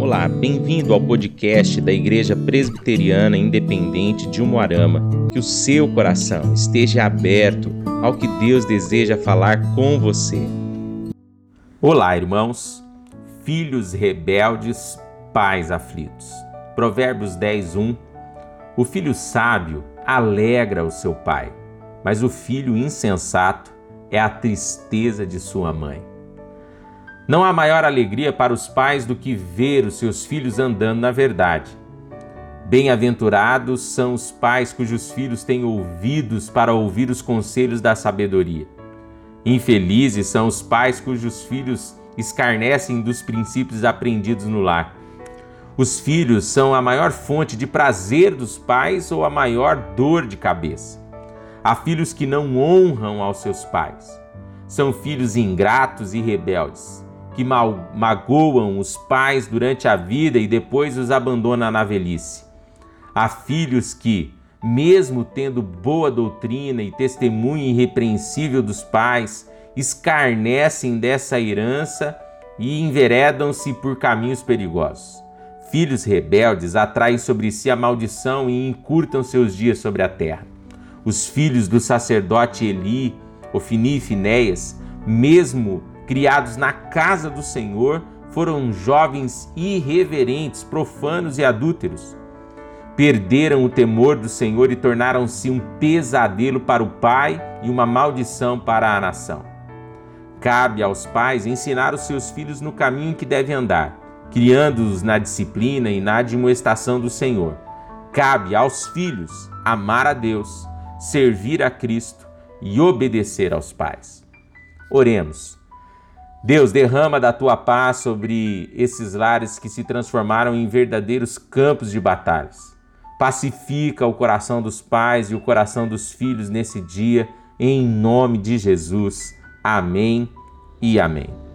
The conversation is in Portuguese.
Olá, bem-vindo ao podcast da Igreja Presbiteriana Independente de Umuarama. Que o seu coração esteja aberto ao que Deus deseja falar com você. Olá, irmãos, filhos rebeldes, pais aflitos. Provérbios 10, 1. O filho sábio alegra o seu pai, mas o filho insensato é a tristeza de sua mãe. Não há maior alegria para os pais do que ver os seus filhos andando na verdade. Bem-aventurados são os pais cujos filhos têm ouvidos para ouvir os conselhos da sabedoria. Infelizes são os pais cujos filhos escarnecem dos princípios aprendidos no lar. Os filhos são a maior fonte de prazer dos pais ou a maior dor de cabeça. Há filhos que não honram aos seus pais. São filhos ingratos e rebeldes que magoam os pais durante a vida e depois os abandona na velhice. Há filhos que, mesmo tendo boa doutrina e testemunho irrepreensível dos pais, escarnecem dessa herança e enveredam-se por caminhos perigosos. Filhos rebeldes atraem sobre si a maldição e encurtam seus dias sobre a terra. Os filhos do sacerdote Eli, Ofini e Finéias, mesmo criados na casa do Senhor, foram jovens irreverentes, profanos e adúlteros. Perderam o temor do Senhor e tornaram-se um pesadelo para o pai e uma maldição para a nação. Cabe aos pais ensinar os seus filhos no caminho que devem andar, criando-os na disciplina e na admoestação do Senhor. Cabe aos filhos amar a Deus, servir a Cristo e obedecer aos pais. Oremos. Deus, derrama da tua paz sobre esses lares que se transformaram em verdadeiros campos de batalhas. Pacifica o coração dos pais e o coração dos filhos nesse dia, em nome de Jesus. Amém e amém.